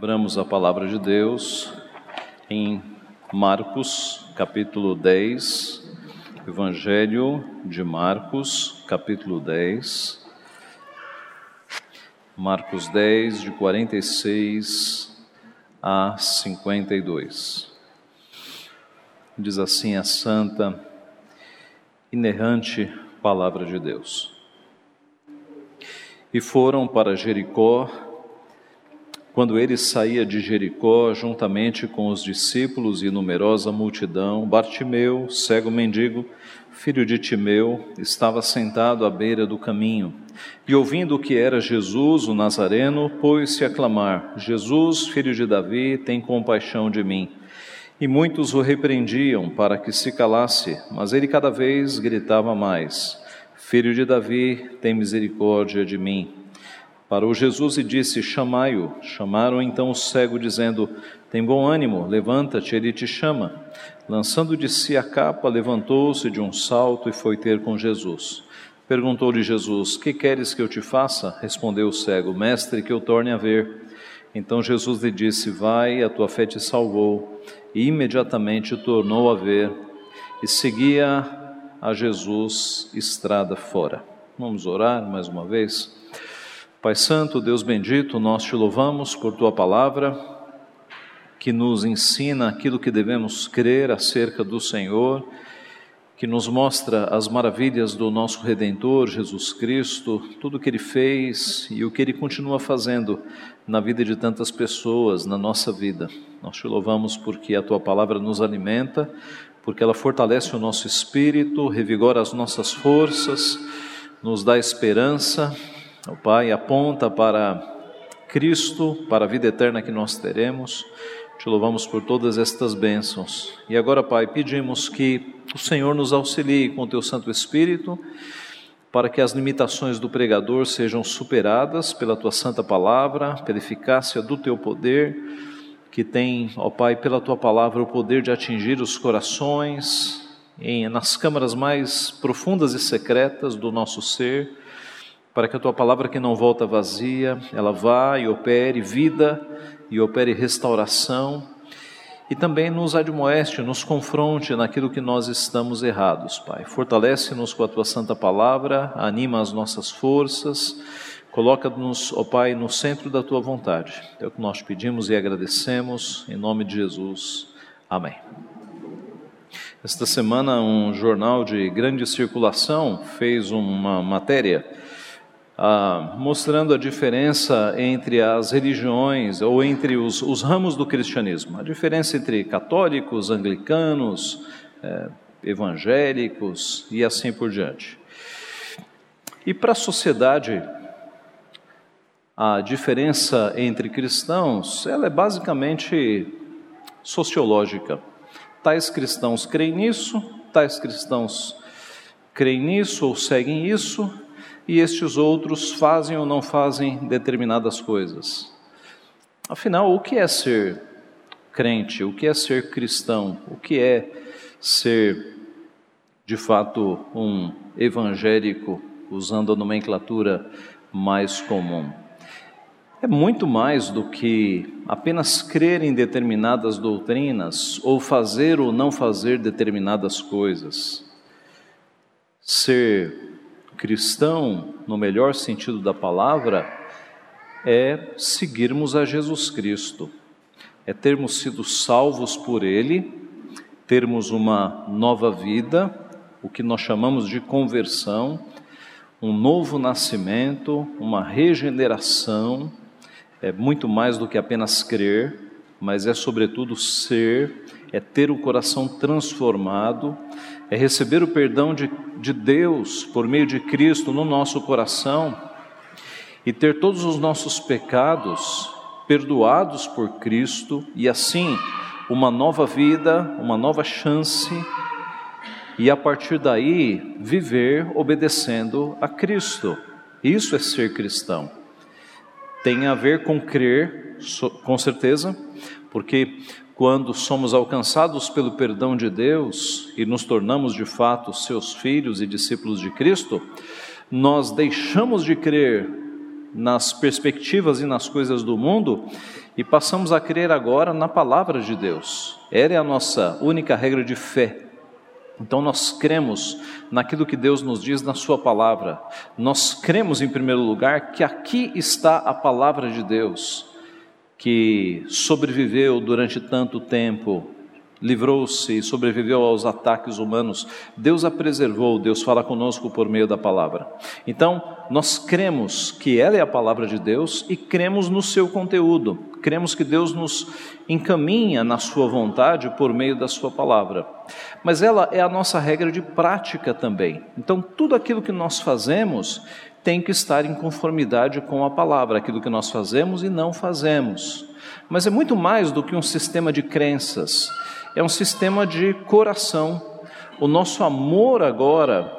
Abramos a palavra de Deus em Marcos, capítulo 10, Evangelho de Marcos, capítulo 10. Marcos 10, de 46 a 52. Diz assim a santa, inerrante palavra de Deus. E foram para Jericó, quando ele saía de Jericó, juntamente com os discípulos e numerosa multidão, Bartimeu, cego mendigo, filho de Timeu, estava sentado à beira do caminho. E ouvindo que era Jesus, o Nazareno, pôs-se a clamar: Jesus, filho de Davi, tem compaixão de mim. E muitos o repreendiam para que se calasse, mas ele cada vez gritava mais: Filho de Davi, tem misericórdia de mim. Parou Jesus e disse: Chamai-o. Chamaram então o cego, dizendo: Tem bom ânimo, levanta-te, ele te chama. Lançando de si a capa, levantou-se de um salto e foi ter com Jesus. Perguntou-lhe Jesus: Que queres que eu te faça? Respondeu o cego: Mestre, que eu torne a ver. Então Jesus lhe disse: Vai, a tua fé te salvou. E imediatamente tornou a ver e seguia a Jesus estrada fora. Vamos orar mais uma vez. Pai Santo, Deus bendito, nós te louvamos por tua palavra, que nos ensina aquilo que devemos crer acerca do Senhor, que nos mostra as maravilhas do nosso Redentor Jesus Cristo, tudo o que ele fez e o que ele continua fazendo na vida de tantas pessoas, na nossa vida. Nós te louvamos porque a tua palavra nos alimenta, porque ela fortalece o nosso espírito, revigora as nossas forças, nos dá esperança o Pai aponta para Cristo, para a vida eterna que nós teremos. Te louvamos por todas estas bênçãos. E agora, Pai, pedimos que o Senhor nos auxilie com o teu Santo Espírito, para que as limitações do pregador sejam superadas pela tua santa palavra, pela eficácia do teu poder, que tem, ó Pai, pela tua palavra o poder de atingir os corações, em, nas câmaras mais profundas e secretas do nosso ser para que a tua palavra que não volta vazia, ela vá e opere vida e opere restauração e também nos admoeste, nos confronte naquilo que nós estamos errados, Pai. Fortalece-nos com a tua santa palavra, anima as nossas forças, coloca-nos, ó Pai, no centro da tua vontade. É o que nós pedimos e agradecemos, em nome de Jesus. Amém. Esta semana, um jornal de grande circulação fez uma matéria ah, mostrando a diferença entre as religiões ou entre os, os, ramos do cristianismo, a diferença entre católicos, anglicanos, eh, evangélicos e assim por diante. E para a sociedade, a diferença entre cristãos, ela é basicamente sociológica. Tais cristãos creem nisso, tais cristãos creem nisso ou seguem isso, e estes outros fazem ou não fazem determinadas coisas. Afinal, o que é ser crente? O que é ser cristão? O que é ser, de fato, um evangélico, usando a nomenclatura mais comum? É muito mais do que apenas crer em determinadas doutrinas ou fazer ou não fazer determinadas coisas. Ser cristão, no melhor sentido da palavra, é seguirmos a Jesus Cristo, é termos sido salvos por Ele, termos uma nova vida, o que nós chamamos de conversão, um novo nascimento, uma regeneração, é muito mais do que apenas crer, mas é sobretudo ser, é ter o coração transformado, é receber o perdão de, de Deus por meio de Cristo no nosso coração e ter todos os nossos pecados perdoados por Cristo e assim uma nova vida, uma nova chance e a partir daí viver obedecendo a Cristo. Isso é ser cristão. Tem a ver com crer, com certeza, porque quando somos alcançados pelo perdão de Deus e nos tornamos de fato seus filhos e discípulos de Cristo, nós deixamos de crer nas perspectivas e nas coisas do mundo e passamos a crer agora na palavra de Deus. Ela é a nossa única regra de fé. Então nós cremos naquilo que Deus nos diz na Sua palavra. Nós cremos, em primeiro lugar, que aqui está a palavra de Deus, que sobreviveu durante tanto tempo, livrou-se e sobreviveu aos ataques humanos. Deus a preservou, Deus fala conosco por meio da palavra. Então, nós cremos que ela é a palavra de Deus e cremos no seu conteúdo. Cremos que Deus nos encaminha na sua vontade por meio da sua palavra. Mas ela é a nossa regra de prática também. Então, tudo aquilo que nós fazemos tem que estar em conformidade com a palavra, aquilo que nós fazemos e não fazemos. Mas é muito mais do que um sistema de crenças é um sistema de coração. O nosso amor agora,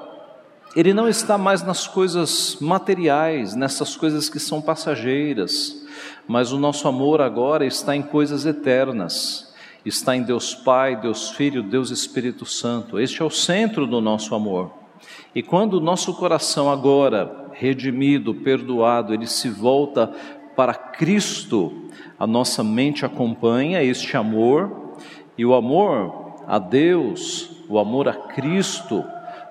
ele não está mais nas coisas materiais, nessas coisas que são passageiras, mas o nosso amor agora está em coisas eternas. Está em Deus Pai, Deus Filho, Deus Espírito Santo. Este é o centro do nosso amor. E quando o nosso coração agora, redimido, perdoado, ele se volta para Cristo, a nossa mente acompanha este amor e o amor a Deus, o amor a Cristo,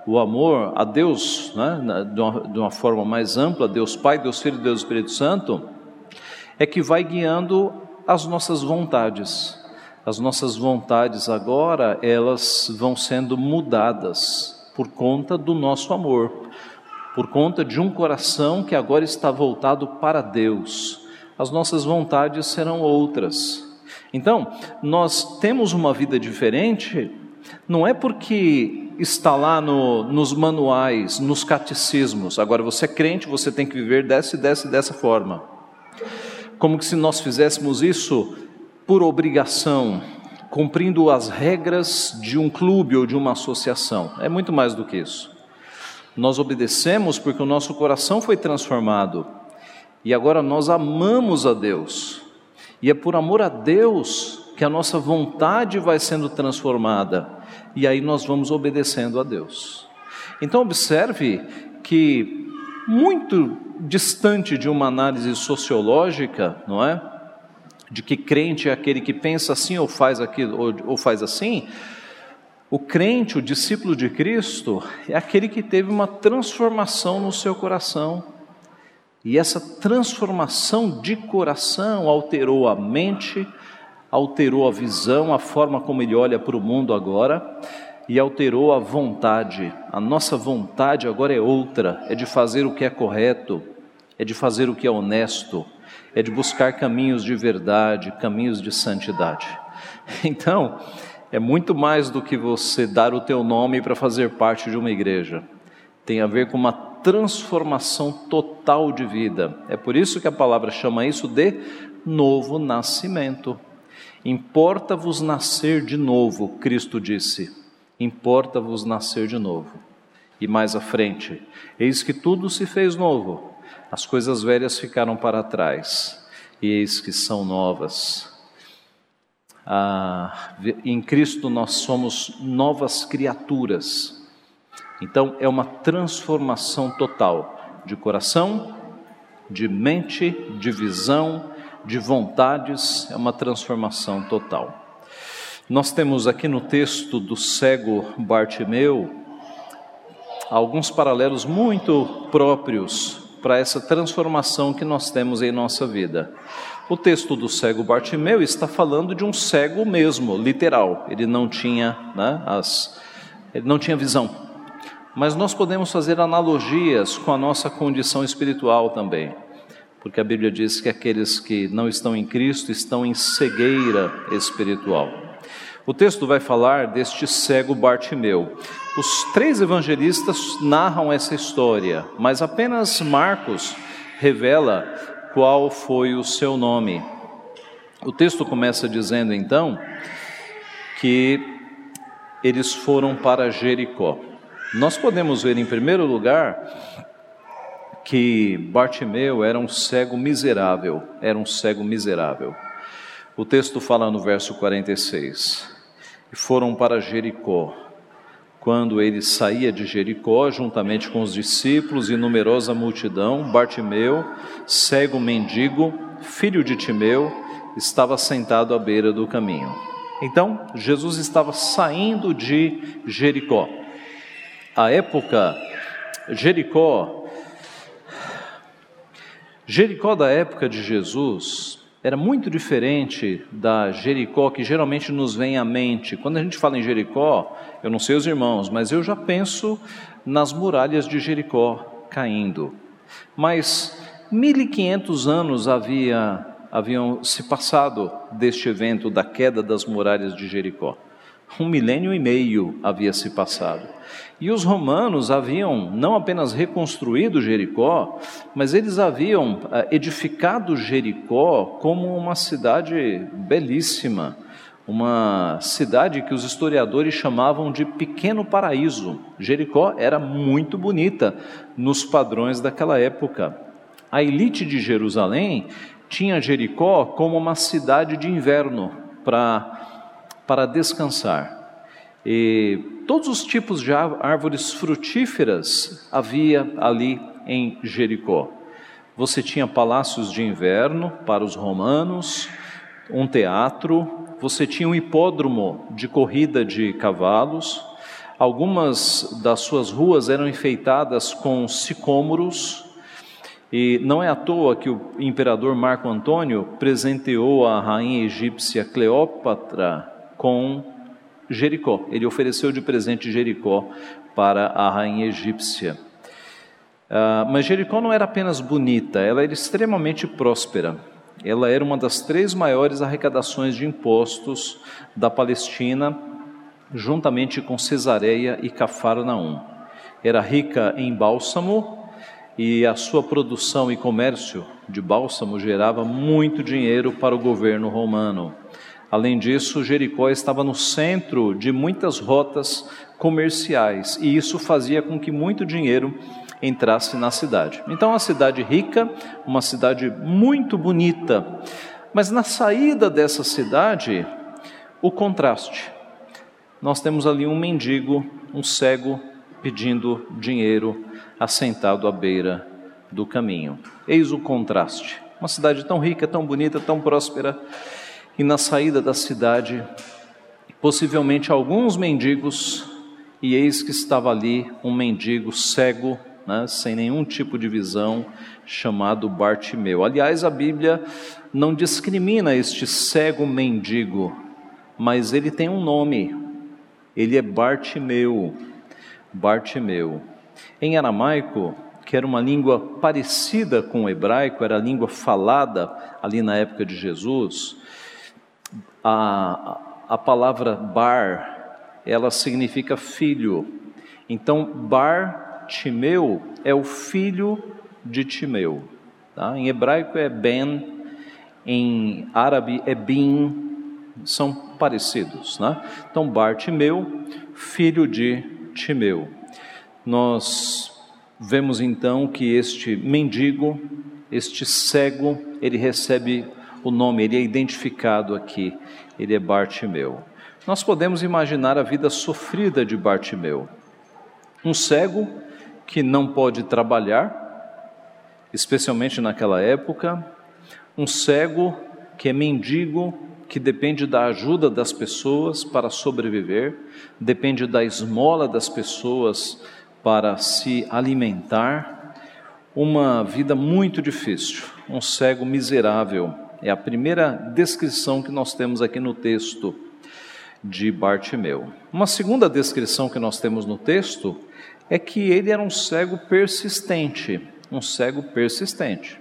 o amor a Deus, né, de, uma, de uma forma mais ampla, Deus Pai, Deus Filho Deus Espírito Santo, é que vai guiando as nossas vontades. As nossas vontades agora, elas vão sendo mudadas por conta do nosso amor, por conta de um coração que agora está voltado para Deus. As nossas vontades serão outras. Então, nós temos uma vida diferente, não é porque está lá no, nos manuais, nos catecismos. Agora, você é crente, você tem que viver dessa e dessa e dessa forma. Como que se nós fizéssemos isso por obrigação, cumprindo as regras de um clube ou de uma associação. É muito mais do que isso. Nós obedecemos porque o nosso coração foi transformado e agora nós amamos a Deus. E é por amor a Deus que a nossa vontade vai sendo transformada, e aí nós vamos obedecendo a Deus. Então, observe que, muito distante de uma análise sociológica, não é? De que crente é aquele que pensa assim ou faz aquilo ou, ou faz assim, o crente, o discípulo de Cristo, é aquele que teve uma transformação no seu coração e essa transformação de coração alterou a mente, alterou a visão, a forma como ele olha para o mundo agora e alterou a vontade. A nossa vontade agora é outra, é de fazer o que é correto, é de fazer o que é honesto, é de buscar caminhos de verdade, caminhos de santidade. Então, é muito mais do que você dar o teu nome para fazer parte de uma igreja. Tem a ver com uma transformação total de vida. É por isso que a palavra chama isso de novo nascimento. Importa-vos nascer de novo, Cristo disse. Importa-vos nascer de novo. E mais à frente, eis que tudo se fez novo, as coisas velhas ficaram para trás, e eis que são novas. Ah, em Cristo nós somos novas criaturas. Então, é uma transformação total de coração, de mente, de visão, de vontades, é uma transformação total. Nós temos aqui no texto do cego Bartimeu alguns paralelos muito próprios para essa transformação que nós temos em nossa vida. O texto do cego Bartimeu está falando de um cego mesmo, literal. Ele não tinha, né, as, ele não tinha visão mas nós podemos fazer analogias com a nossa condição espiritual também, porque a Bíblia diz que aqueles que não estão em Cristo estão em cegueira espiritual. O texto vai falar deste cego Bartimeu. Os três evangelistas narram essa história, mas apenas Marcos revela qual foi o seu nome. O texto começa dizendo então que eles foram para Jericó. Nós podemos ver, em primeiro lugar, que Bartimeu era um cego miserável, era um cego miserável. O texto fala no verso 46: E foram para Jericó. Quando ele saía de Jericó, juntamente com os discípulos e numerosa multidão, Bartimeu, cego mendigo, filho de Timeu, estava sentado à beira do caminho. Então, Jesus estava saindo de Jericó. A época, Jericó, Jericó da época de Jesus era muito diferente da Jericó que geralmente nos vem à mente. Quando a gente fala em Jericó, eu não sei os irmãos, mas eu já penso nas muralhas de Jericó caindo. Mas 1500 anos havia haviam se passado deste evento da queda das muralhas de Jericó. Um milênio e meio havia se passado. E os romanos haviam não apenas reconstruído Jericó, mas eles haviam eh, edificado Jericó como uma cidade belíssima, uma cidade que os historiadores chamavam de pequeno paraíso. Jericó era muito bonita nos padrões daquela época. A elite de Jerusalém tinha Jericó como uma cidade de inverno para, para descansar. E todos os tipos de árvores frutíferas havia ali em Jericó. Você tinha palácios de inverno para os romanos, um teatro, você tinha um hipódromo de corrida de cavalos, algumas das suas ruas eram enfeitadas com sicômoros, e não é à toa que o imperador Marco Antônio presenteou a rainha egípcia Cleópatra com Jericó. Ele ofereceu de presente Jericó para a rainha egípcia. Uh, mas Jericó não era apenas bonita, ela era extremamente próspera. Ela era uma das três maiores arrecadações de impostos da Palestina, juntamente com Cesareia e Cafarnaum. Era rica em bálsamo, e a sua produção e comércio de bálsamo gerava muito dinheiro para o governo romano. Além disso, Jericó estava no centro de muitas rotas comerciais e isso fazia com que muito dinheiro entrasse na cidade. Então, uma cidade rica, uma cidade muito bonita, mas na saída dessa cidade, o contraste. Nós temos ali um mendigo, um cego, pedindo dinheiro assentado à beira do caminho. Eis o contraste. Uma cidade tão rica, tão bonita, tão próspera, e na saída da cidade, possivelmente alguns mendigos, e eis que estava ali um mendigo cego, né, sem nenhum tipo de visão, chamado Bartimeu. Aliás, a Bíblia não discrimina este cego mendigo, mas ele tem um nome, ele é Bartimeu. Bartimeu. Em aramaico, que era uma língua parecida com o hebraico, era a língua falada ali na época de Jesus, a, a palavra bar, ela significa filho. Então, bar Timeu é o filho de Timeu. Tá? Em hebraico é Ben, em árabe é Bin, são parecidos. Né? Então, Bar Timeu, filho de Timeu. Nós vemos então que este mendigo, este cego, ele recebe o nome, ele é identificado aqui, ele é Bartimeu. Nós podemos imaginar a vida sofrida de Bartimeu. Um cego que não pode trabalhar, especialmente naquela época, um cego que é mendigo, que depende da ajuda das pessoas para sobreviver, depende da esmola das pessoas para se alimentar, uma vida muito difícil, um cego miserável. É a primeira descrição que nós temos aqui no texto de Bartimeu. Uma segunda descrição que nós temos no texto é que ele era um cego persistente, um cego persistente.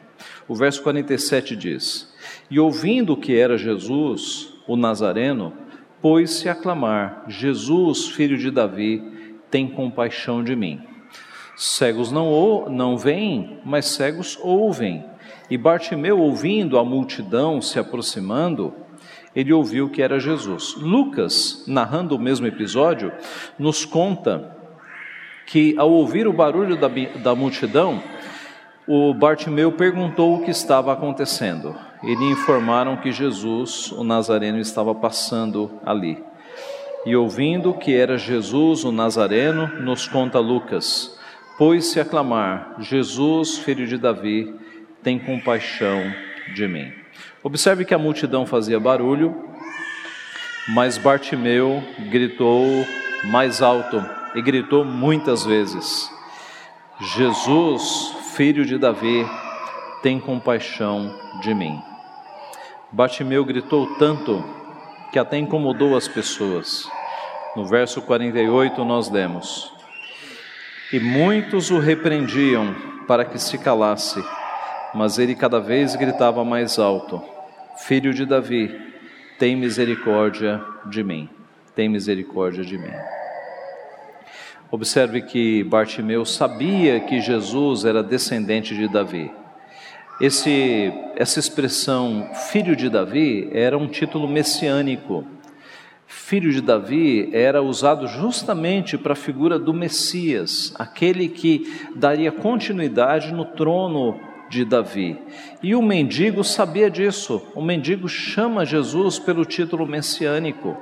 O verso 47 diz: E ouvindo que era Jesus, o Nazareno, pôs-se a clamar: Jesus, filho de Davi, tem compaixão de mim. Cegos não, ou, não veem, mas cegos ouvem. E Bartimeu, ouvindo a multidão se aproximando, ele ouviu que era Jesus. Lucas, narrando o mesmo episódio, nos conta que ao ouvir o barulho da, da multidão, o Bartimeu perguntou o que estava acontecendo. E lhe informaram que Jesus, o Nazareno, estava passando ali. E ouvindo que era Jesus o Nazareno, nos conta Lucas, pôs-se a clamar: Jesus, filho de Davi, tem compaixão de mim. Observe que a multidão fazia barulho, mas Bartimeu gritou mais alto e gritou muitas vezes: Jesus, filho de Davi, tem compaixão de mim. Bartimeu gritou tanto que até incomodou as pessoas. No verso 48 nós lemos: E muitos o repreendiam para que se calasse, mas ele cada vez gritava mais alto: Filho de Davi, tem misericórdia de mim. Tem misericórdia de mim. Observe que Bartimeu sabia que Jesus era descendente de Davi. Esse, essa expressão filho de Davi era um título messiânico. Filho de Davi era usado justamente para a figura do Messias, aquele que daria continuidade no trono de Davi. E o mendigo sabia disso. O mendigo chama Jesus pelo título messiânico.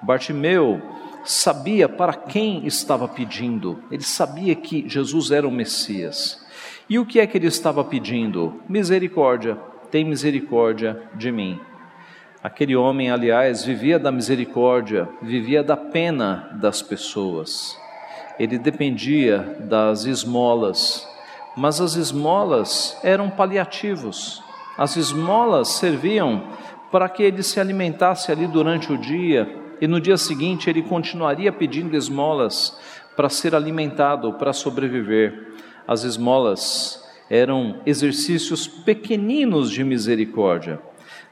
Bartimeu sabia para quem estava pedindo. Ele sabia que Jesus era o Messias. E o que é que ele estava pedindo? Misericórdia, tem misericórdia de mim. Aquele homem, aliás, vivia da misericórdia, vivia da pena das pessoas. Ele dependia das esmolas, mas as esmolas eram paliativos. As esmolas serviam para que ele se alimentasse ali durante o dia e no dia seguinte ele continuaria pedindo esmolas para ser alimentado, para sobreviver as esmolas eram exercícios pequeninos de misericórdia.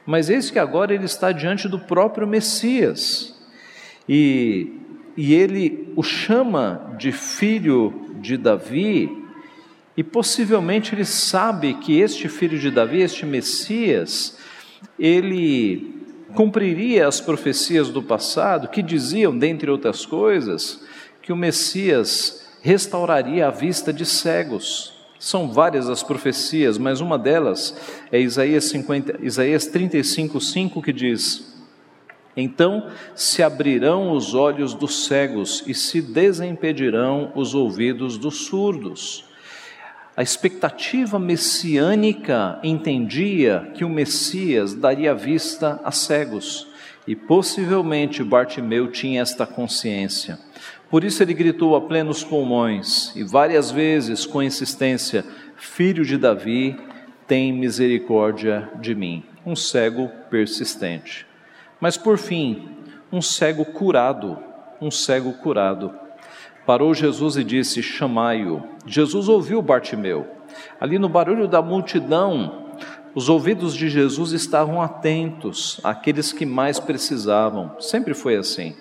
Mas eis que agora ele está diante do próprio Messias. E, e ele o chama de filho de Davi, e possivelmente ele sabe que este filho de Davi, este Messias, ele cumpriria as profecias do passado que diziam, dentre outras coisas, que o Messias restauraria a vista de cegos. São várias as profecias, mas uma delas é Isaías, 50, Isaías 35, 5, que diz: Então se abrirão os olhos dos cegos e se desimpedirão os ouvidos dos surdos. A expectativa messiânica entendia que o Messias daria vista a cegos, e possivelmente Bartimeu tinha esta consciência. Por isso ele gritou a plenos pulmões e várias vezes com insistência: Filho de Davi, tem misericórdia de mim. Um cego persistente. Mas por fim, um cego curado, um cego curado. Parou Jesus e disse: Chamai-o. Jesus ouviu Bartimeu. Ali no barulho da multidão, os ouvidos de Jesus estavam atentos àqueles que mais precisavam. Sempre foi assim.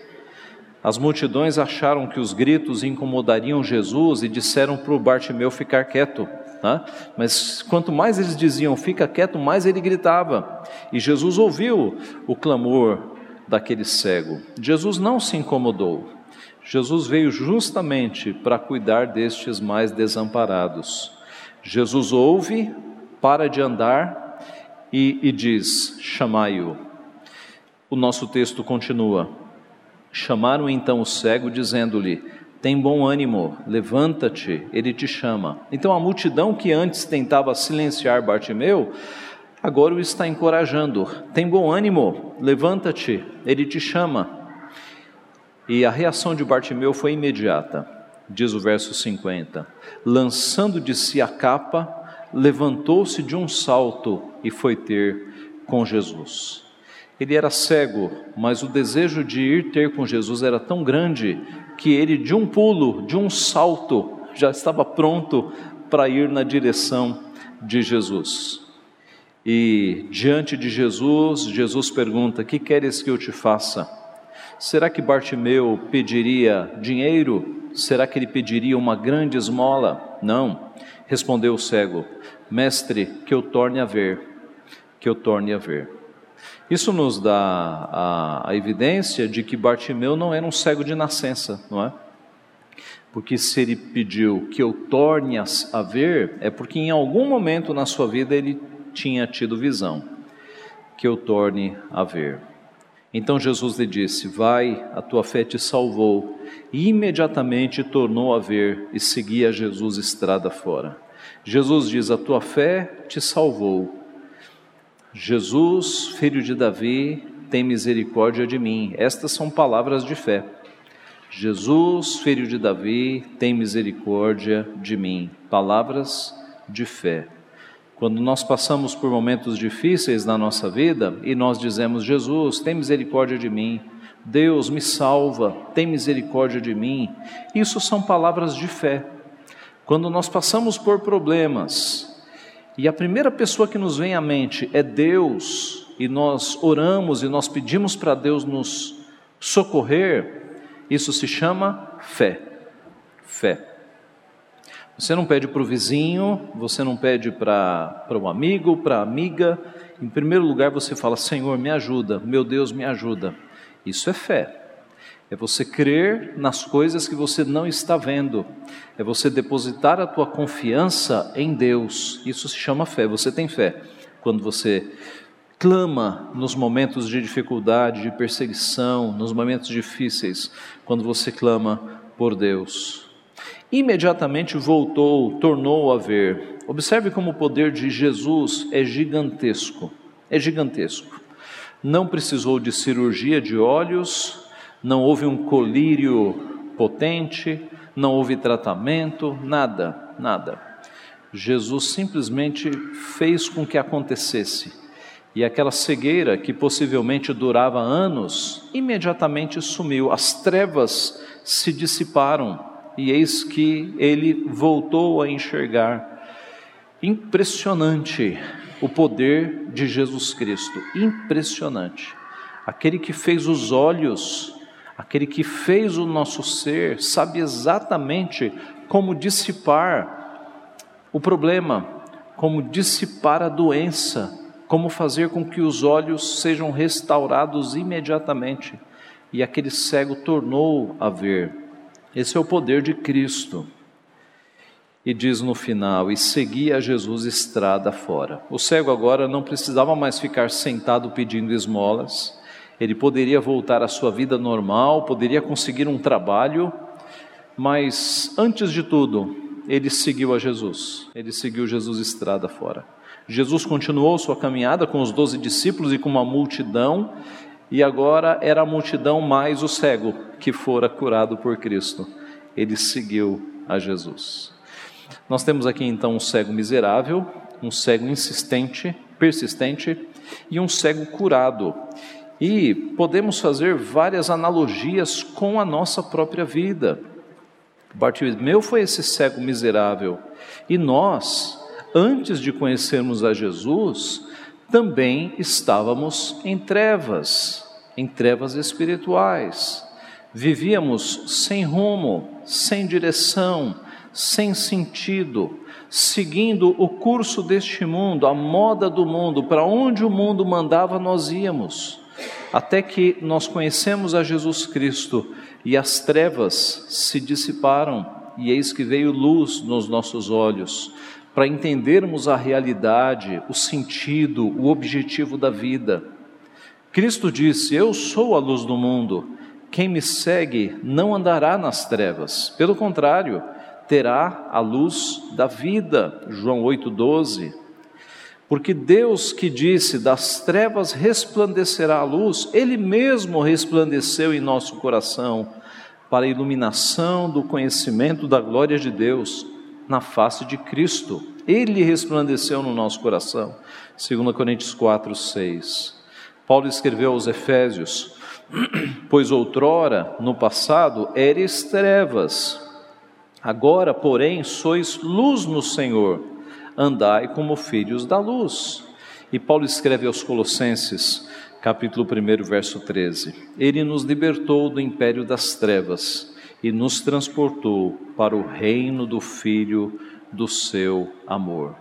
As multidões acharam que os gritos incomodariam Jesus e disseram para o Bartimeu ficar quieto. Né? Mas quanto mais eles diziam fica quieto, mais ele gritava. E Jesus ouviu o clamor daquele cego. Jesus não se incomodou. Jesus veio justamente para cuidar destes mais desamparados. Jesus ouve, para de andar e, e diz: Chamai-o. O nosso texto continua. Chamaram então o cego, dizendo-lhe: Tem bom ânimo, levanta-te, ele te chama. Então a multidão que antes tentava silenciar Bartimeu, agora o está encorajando: Tem bom ânimo, levanta-te, ele te chama. E a reação de Bartimeu foi imediata, diz o verso 50. Lançando de si a capa, levantou-se de um salto e foi ter com Jesus. Ele era cego, mas o desejo de ir ter com Jesus era tão grande que ele, de um pulo, de um salto, já estava pronto para ir na direção de Jesus. E diante de Jesus, Jesus pergunta: Que queres que eu te faça? Será que Bartimeu pediria dinheiro? Será que ele pediria uma grande esmola? Não. Respondeu o cego: Mestre, que eu torne a ver, que eu torne a ver. Isso nos dá a, a, evidência de que Bartimeu não era um cego de nascença, não é? Porque se ele pediu que eu torne a, ver, é porque em algum momento na sua vida ele tinha tido visão. Que eu torne a ver. Então Jesus lhe disse: Vai, a tua fé te salvou. E imediatamente tornou a ver e seguia Jesus estrada fora. Jesus diz: A tua fé te salvou Jesus, filho de Davi, tem misericórdia de mim. Estas são palavras de fé. Jesus, filho de Davi, tem misericórdia de mim. Palavras de fé. Quando nós passamos por momentos difíceis na nossa vida e nós dizemos: Jesus, tem misericórdia de mim. Deus me salva, tem misericórdia de mim. Isso são palavras de fé. Quando nós passamos por problemas e a primeira pessoa que nos vem à mente é Deus, e nós oramos e nós pedimos para Deus nos socorrer, isso se chama fé. Fé. Você não pede para o vizinho, você não pede para um amigo, para amiga. Em primeiro lugar, você fala: Senhor, me ajuda, meu Deus, me ajuda. Isso é fé. É você crer nas coisas que você não está vendo. É você depositar a tua confiança em Deus. Isso se chama fé. Você tem fé. Quando você clama nos momentos de dificuldade, de perseguição, nos momentos difíceis, quando você clama por Deus. Imediatamente voltou, tornou a ver. Observe como o poder de Jesus é gigantesco. É gigantesco. Não precisou de cirurgia de olhos, não houve um colírio potente, não houve tratamento, nada, nada. Jesus simplesmente fez com que acontecesse e aquela cegueira que possivelmente durava anos, imediatamente sumiu. As trevas se dissiparam e eis que ele voltou a enxergar. Impressionante o poder de Jesus Cristo, impressionante. Aquele que fez os olhos, aquele que fez o nosso ser, sabe exatamente como dissipar o problema, como dissipar a doença, como fazer com que os olhos sejam restaurados imediatamente. E aquele cego tornou a ver. Esse é o poder de Cristo. E diz no final: E seguia Jesus estrada fora. O cego agora não precisava mais ficar sentado pedindo esmolas, ele poderia voltar à sua vida normal, poderia conseguir um trabalho, mas antes de tudo, ele seguiu a Jesus, ele seguiu Jesus estrada fora. Jesus continuou sua caminhada com os doze discípulos e com uma multidão, e agora era a multidão mais o cego que fora curado por Cristo. Ele seguiu a Jesus. Nós temos aqui então um cego miserável, um cego insistente, persistente e um cego curado. E podemos fazer várias analogias com a nossa própria vida. Bartimeu foi esse cego miserável e nós antes de conhecermos a Jesus, também estávamos em trevas, em trevas espirituais. Vivíamos sem rumo, sem direção, sem sentido, seguindo o curso deste mundo, a moda do mundo, para onde o mundo mandava nós íamos, até que nós conhecemos a Jesus Cristo e as trevas se dissiparam, e eis que veio luz nos nossos olhos, para entendermos a realidade, o sentido, o objetivo da vida. Cristo disse: Eu sou a luz do mundo. Quem me segue não andará nas trevas, pelo contrário, terá a luz da vida. João 8,12. Porque Deus que disse: Das trevas resplandecerá a luz, Ele mesmo resplandeceu em nosso coração, para a iluminação do conhecimento da glória de Deus na face de Cristo. Ele resplandeceu no nosso coração. 2 Coríntios 4, 6. Paulo escreveu aos Efésios: Pois outrora, no passado, eres trevas, agora, porém, sois luz no Senhor, andai como filhos da luz. E Paulo escreve aos Colossenses, capítulo 1, verso 13: Ele nos libertou do império das trevas e nos transportou para o reino do Filho do seu amor.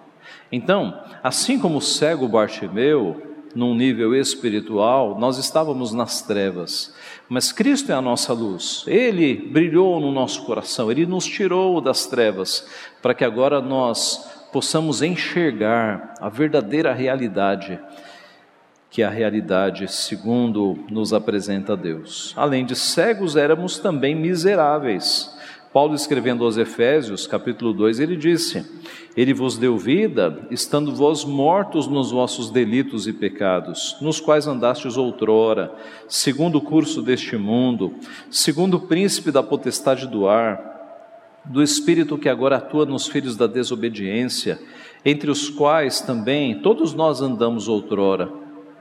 Então, assim como o cego Bartimeu, num nível espiritual, nós estávamos nas trevas, mas Cristo é a nossa luz. Ele brilhou no nosso coração, ele nos tirou das trevas, para que agora nós possamos enxergar a verdadeira realidade que a realidade segundo nos apresenta Deus. Além de cegos, éramos também miseráveis, Paulo escrevendo aos Efésios, capítulo 2, ele disse: Ele vos deu vida, estando vós mortos nos vossos delitos e pecados, nos quais andastes outrora, segundo o curso deste mundo, segundo o príncipe da potestade do ar, do espírito que agora atua nos filhos da desobediência, entre os quais também todos nós andamos outrora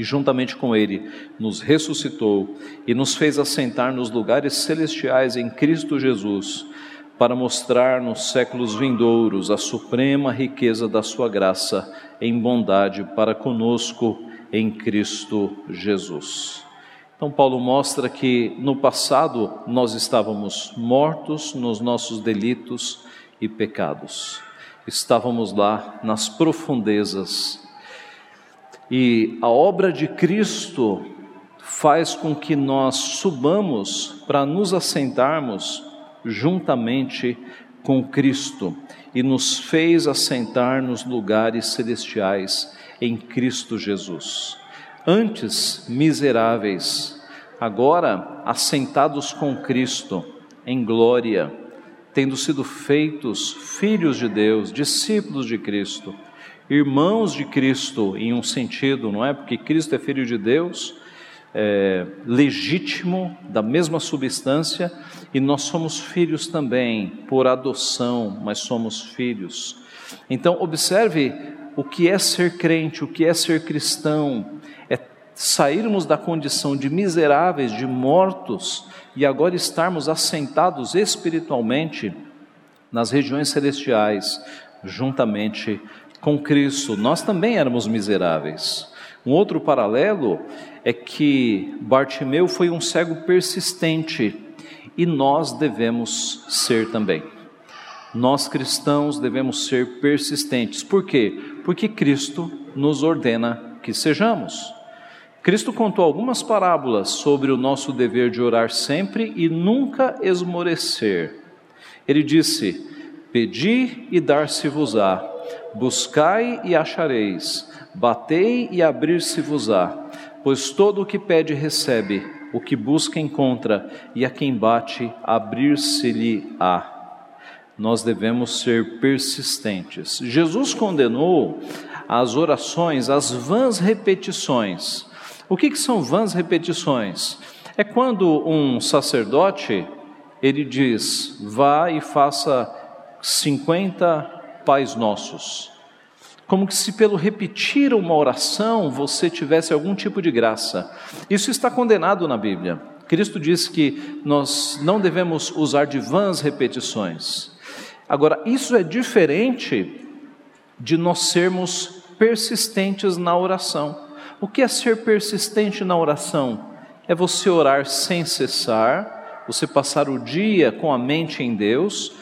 e juntamente com Ele nos ressuscitou e nos fez assentar nos lugares celestiais em Cristo Jesus, para mostrar nos séculos vindouros a suprema riqueza da Sua graça em bondade para conosco em Cristo Jesus. Então, Paulo mostra que no passado nós estávamos mortos nos nossos delitos e pecados, estávamos lá nas profundezas e a obra de Cristo faz com que nós subamos para nos assentarmos juntamente com Cristo e nos fez assentar nos lugares celestiais em Cristo Jesus. Antes miseráveis, agora assentados com Cristo em glória, tendo sido feitos filhos de Deus, discípulos de Cristo irmãos de Cristo em um sentido, não é? Porque Cristo é filho de Deus, é, legítimo, da mesma substância, e nós somos filhos também, por adoção, mas somos filhos. Então, observe o que é ser crente, o que é ser cristão, é sairmos da condição de miseráveis, de mortos, e agora estarmos assentados espiritualmente nas regiões celestiais, juntamente com Cristo, nós também éramos miseráveis. Um outro paralelo é que Bartimeu foi um cego persistente e nós devemos ser também. Nós cristãos devemos ser persistentes. Por quê? Porque Cristo nos ordena que sejamos. Cristo contou algumas parábolas sobre o nosso dever de orar sempre e nunca esmorecer. Ele disse: Pedi e dar-se-vos-á Buscai e achareis, batei e abrir-se-vos-á, pois todo o que pede recebe, o que busca encontra, e a quem bate abrir-se-lhe-á. Nós devemos ser persistentes. Jesus condenou as orações, as vãs repetições. O que, que são vãs repetições? É quando um sacerdote ele diz: vá e faça 50 Pais Nossos. Como que se pelo repetir uma oração você tivesse algum tipo de graça. Isso está condenado na Bíblia. Cristo diz que nós não devemos usar de vãs repetições. Agora, isso é diferente de nós sermos persistentes na oração. O que é ser persistente na oração? É você orar sem cessar, você passar o dia com a mente em Deus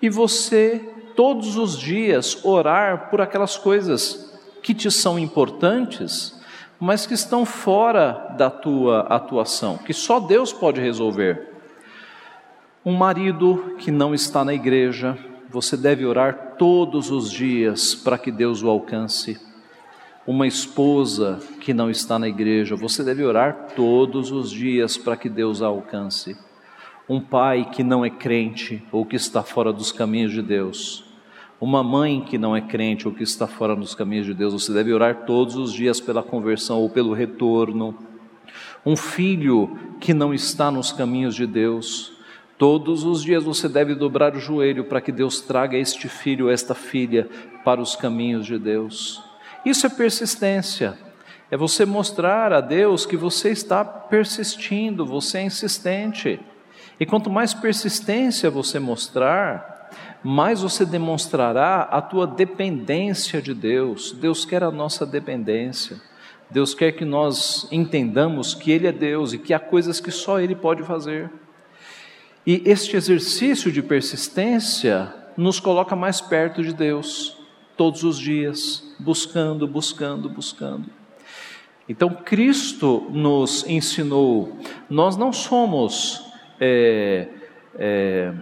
e você todos os dias orar por aquelas coisas que te são importantes, mas que estão fora da tua atuação, que só Deus pode resolver. Um marido que não está na igreja, você deve orar todos os dias para que Deus o alcance. Uma esposa que não está na igreja, você deve orar todos os dias para que Deus a alcance. Um pai que não é crente ou que está fora dos caminhos de Deus, uma mãe que não é crente ou que está fora dos caminhos de Deus, você deve orar todos os dias pela conversão ou pelo retorno. Um filho que não está nos caminhos de Deus, todos os dias você deve dobrar o joelho para que Deus traga este filho, esta filha para os caminhos de Deus. Isso é persistência. É você mostrar a Deus que você está persistindo, você é insistente. E quanto mais persistência você mostrar, mais você demonstrará a tua dependência de Deus. Deus quer a nossa dependência. Deus quer que nós entendamos que Ele é Deus e que há coisas que só Ele pode fazer. E este exercício de persistência nos coloca mais perto de Deus. todos os dias, buscando, buscando, buscando. Então, Cristo nos ensinou, nós não somos. É, é,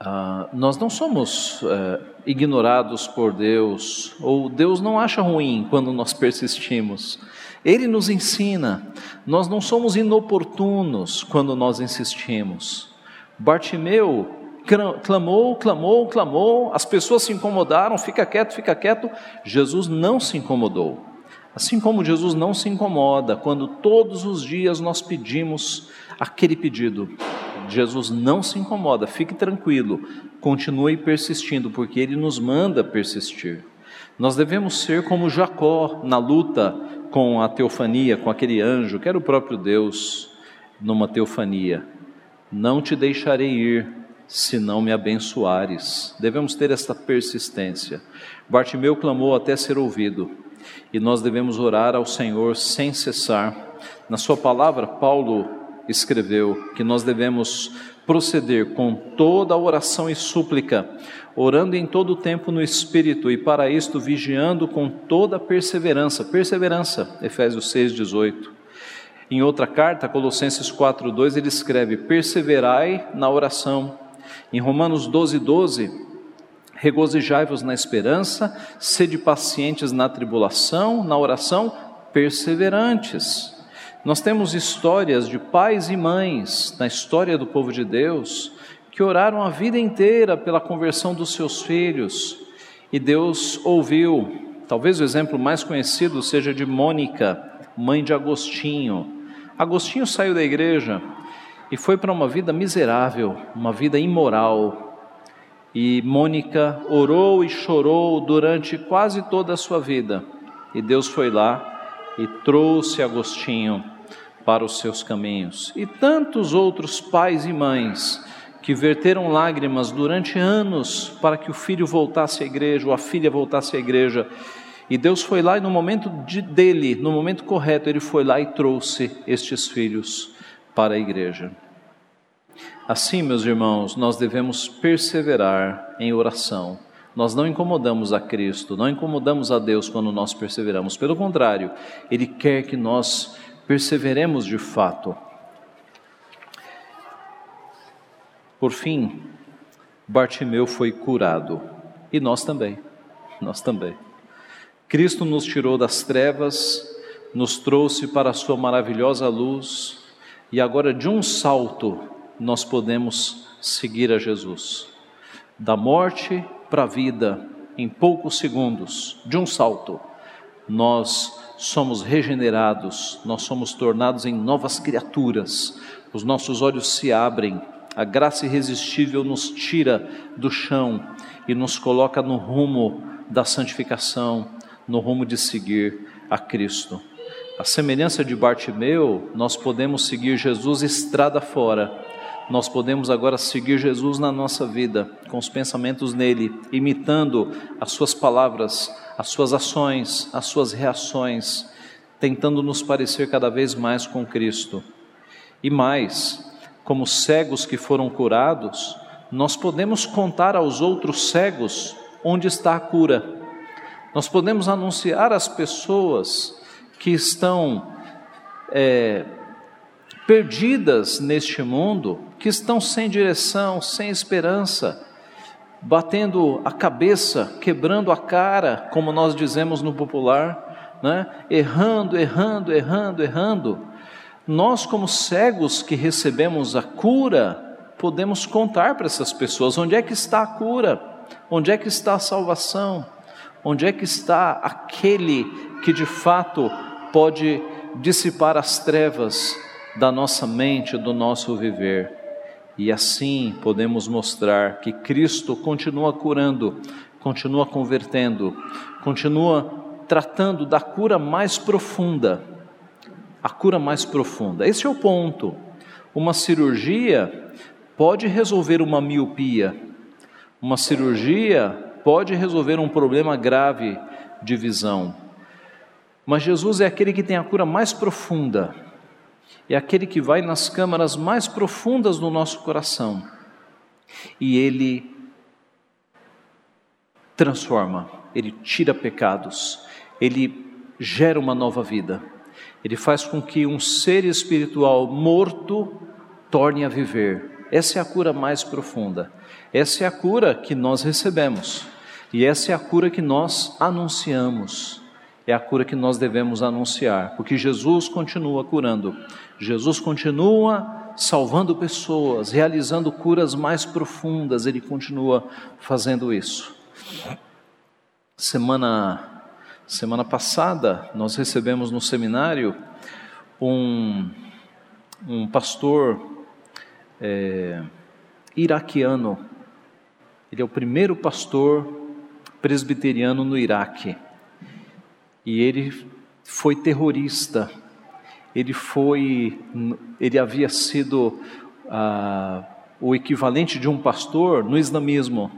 ah, nós não somos é, ignorados por Deus, ou Deus não acha ruim quando nós persistimos. Ele nos ensina, nós não somos inoportunos quando nós insistimos. Bartimeu clamou, clamou, clamou, as pessoas se incomodaram, fica quieto, fica quieto. Jesus não se incomodou. Assim como Jesus não se incomoda quando todos os dias nós pedimos aquele pedido. Jesus não se incomoda, fique tranquilo, continue persistindo, porque Ele nos manda persistir. Nós devemos ser como Jacó na luta com a teofania, com aquele anjo, que era o próprio Deus, numa teofania. Não te deixarei ir, se não me abençoares. Devemos ter esta persistência. Bartimeu clamou até ser ouvido, e nós devemos orar ao Senhor sem cessar. Na sua palavra, Paulo escreveu que nós devemos proceder com toda a oração e súplica, orando em todo o tempo no Espírito, e para isto vigiando com toda perseverança. Perseverança, Efésios 6,18. Em outra carta, Colossenses 4,2, ele escreve: Perseverai na oração. Em Romanos 12,12, 12, regozijai-vos na esperança, sede pacientes na tribulação, na oração, perseverantes. Nós temos histórias de pais e mães na história do povo de Deus que oraram a vida inteira pela conversão dos seus filhos e Deus ouviu. Talvez o exemplo mais conhecido seja de Mônica, mãe de Agostinho. Agostinho saiu da igreja e foi para uma vida miserável, uma vida imoral. E Mônica orou e chorou durante quase toda a sua vida. E Deus foi lá e trouxe Agostinho para os seus caminhos. E tantos outros pais e mães que verteram lágrimas durante anos para que o filho voltasse à igreja ou a filha voltasse à igreja. E Deus foi lá e no momento de, dele, no momento correto, ele foi lá e trouxe estes filhos para a igreja. Assim, meus irmãos, nós devemos perseverar em oração nós não incomodamos a Cristo, não incomodamos a Deus quando nós perseveramos. Pelo contrário, Ele quer que nós perseveremos de fato. Por fim, Bartimeu foi curado e nós também. Nós também. Cristo nos tirou das trevas, nos trouxe para a Sua maravilhosa luz e agora, de um salto, nós podemos seguir a Jesus. Da morte para a vida em poucos segundos, de um salto. Nós somos regenerados, nós somos tornados em novas criaturas, os nossos olhos se abrem, a graça irresistível nos tira do chão e nos coloca no rumo da santificação, no rumo de seguir a Cristo. A semelhança de Bartimeu, nós podemos seguir Jesus estrada fora nós podemos agora seguir Jesus na nossa vida, com os pensamentos nele, imitando as suas palavras, as suas ações, as suas reações, tentando nos parecer cada vez mais com Cristo. E mais, como cegos que foram curados, nós podemos contar aos outros cegos onde está a cura. Nós podemos anunciar às pessoas que estão é, perdidas neste mundo, que estão sem direção, sem esperança, batendo a cabeça, quebrando a cara, como nós dizemos no popular, né? errando, errando, errando, errando. Nós, como cegos que recebemos a cura, podemos contar para essas pessoas onde é que está a cura, onde é que está a salvação, onde é que está aquele que de fato pode dissipar as trevas da nossa mente, do nosso viver. E assim podemos mostrar que Cristo continua curando, continua convertendo, continua tratando da cura mais profunda. A cura mais profunda. Esse é o ponto. Uma cirurgia pode resolver uma miopia. Uma cirurgia pode resolver um problema grave de visão. Mas Jesus é aquele que tem a cura mais profunda é aquele que vai nas câmaras mais profundas do nosso coração e ele transforma, ele tira pecados, ele gera uma nova vida. Ele faz com que um ser espiritual morto torne a viver. Essa é a cura mais profunda. Essa é a cura que nós recebemos. E essa é a cura que nós anunciamos. É a cura que nós devemos anunciar, porque Jesus continua curando. Jesus continua salvando pessoas, realizando curas mais profundas, ele continua fazendo isso. Semana semana passada nós recebemos no seminário um, um pastor é, iraquiano. Ele é o primeiro pastor presbiteriano no Iraque. E ele foi terrorista. Ele foi, ele havia sido ah, o equivalente de um pastor no islamismo.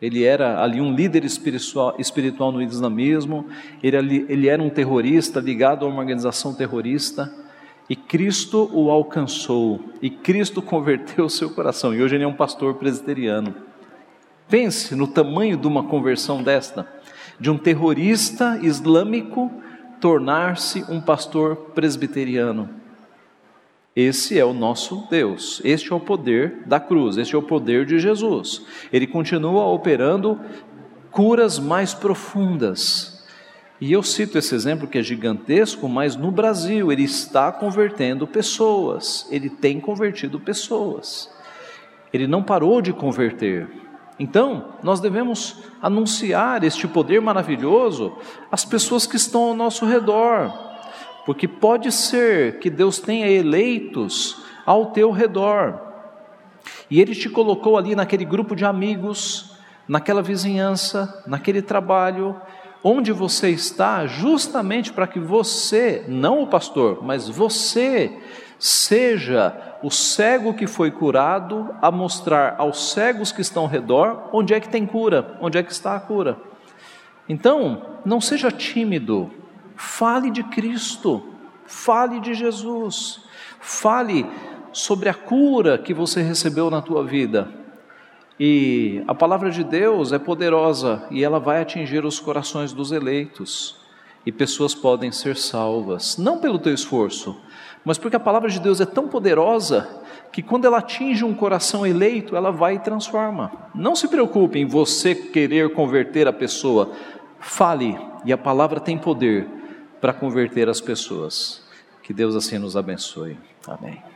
Ele era ali um líder espiritual, espiritual no islamismo, ele, ele era um terrorista ligado a uma organização terrorista, e Cristo o alcançou, e Cristo converteu o seu coração, e hoje ele é um pastor presbiteriano. Pense no tamanho de uma conversão desta, de um terrorista islâmico tornar-se um pastor presbiteriano. Esse é o nosso Deus, este é o poder da cruz, este é o poder de Jesus. Ele continua operando curas mais profundas. E eu cito esse exemplo que é gigantesco, mas no Brasil ele está convertendo pessoas, ele tem convertido pessoas. Ele não parou de converter. Então, nós devemos anunciar este poder maravilhoso às pessoas que estão ao nosso redor, porque pode ser que Deus tenha eleitos ao teu redor, e Ele te colocou ali naquele grupo de amigos, naquela vizinhança, naquele trabalho, onde você está, justamente para que você, não o pastor, mas você, seja o cego que foi curado a mostrar aos cegos que estão ao redor onde é que tem cura, onde é que está a cura. Então, não seja tímido, Fale de Cristo, fale de Jesus, fale sobre a cura que você recebeu na tua vida. E a palavra de Deus é poderosa e ela vai atingir os corações dos eleitos. E pessoas podem ser salvas, não pelo teu esforço, mas porque a palavra de Deus é tão poderosa que quando ela atinge um coração eleito, ela vai e transforma. Não se preocupe em você querer converter a pessoa, fale, e a palavra tem poder para converter as pessoas. Que Deus assim nos abençoe. Amém.